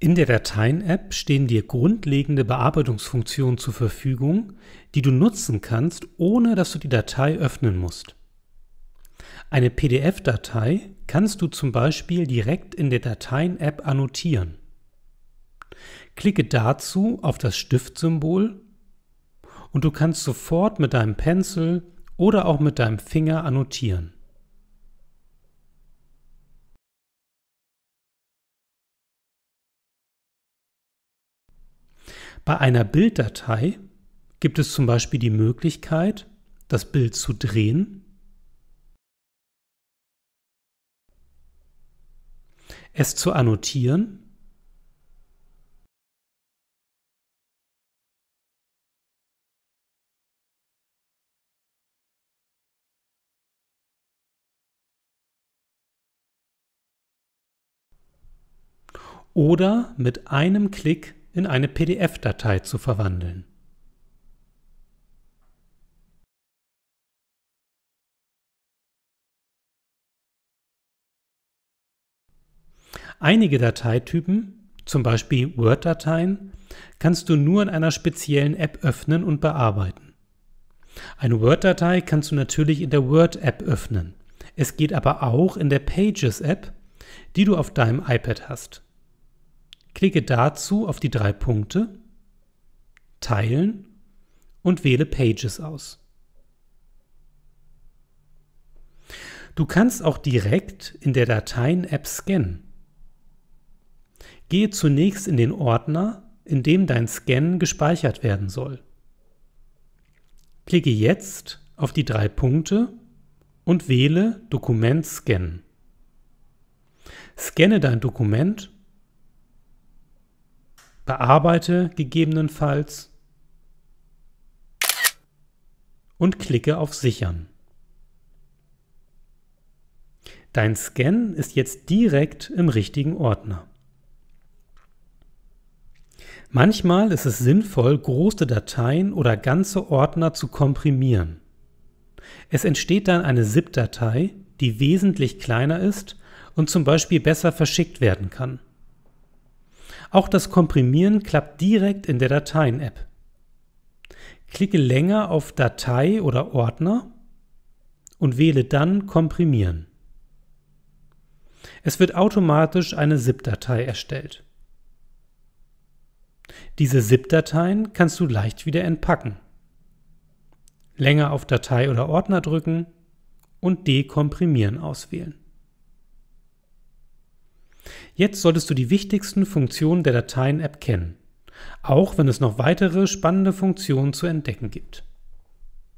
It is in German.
In der Dateien-App stehen dir grundlegende Bearbeitungsfunktionen zur Verfügung, die du nutzen kannst, ohne dass du die Datei öffnen musst. Eine PDF-Datei kannst du zum Beispiel direkt in der Dateien-App annotieren. Klicke dazu auf das Stiftsymbol und du kannst sofort mit deinem Pencil oder auch mit deinem Finger annotieren. Bei einer Bilddatei gibt es zum Beispiel die Möglichkeit, das Bild zu drehen, es zu annotieren. Oder mit einem Klick in eine PDF-Datei zu verwandeln. Einige Dateitypen, zum Beispiel Word-Dateien, kannst du nur in einer speziellen App öffnen und bearbeiten. Eine Word-Datei kannst du natürlich in der Word-App öffnen. Es geht aber auch in der Pages-App, die du auf deinem iPad hast. Klicke dazu auf die drei Punkte, Teilen und wähle Pages aus. Du kannst auch direkt in der Dateien-App scannen. Gehe zunächst in den Ordner, in dem dein Scan gespeichert werden soll. Klicke jetzt auf die drei Punkte und wähle Dokument scannen. Scanne dein Dokument bearbeite gegebenenfalls und klicke auf Sichern. Dein Scan ist jetzt direkt im richtigen Ordner. Manchmal ist es sinnvoll, große Dateien oder ganze Ordner zu komprimieren. Es entsteht dann eine ZIP-Datei, die wesentlich kleiner ist und zum Beispiel besser verschickt werden kann. Auch das Komprimieren klappt direkt in der Dateien-App. Klicke länger auf Datei oder Ordner und wähle dann Komprimieren. Es wird automatisch eine ZIP-Datei erstellt. Diese ZIP-Dateien kannst du leicht wieder entpacken. Länger auf Datei oder Ordner drücken und Dekomprimieren auswählen. Jetzt solltest du die wichtigsten Funktionen der Dateien-App kennen, auch wenn es noch weitere spannende Funktionen zu entdecken gibt.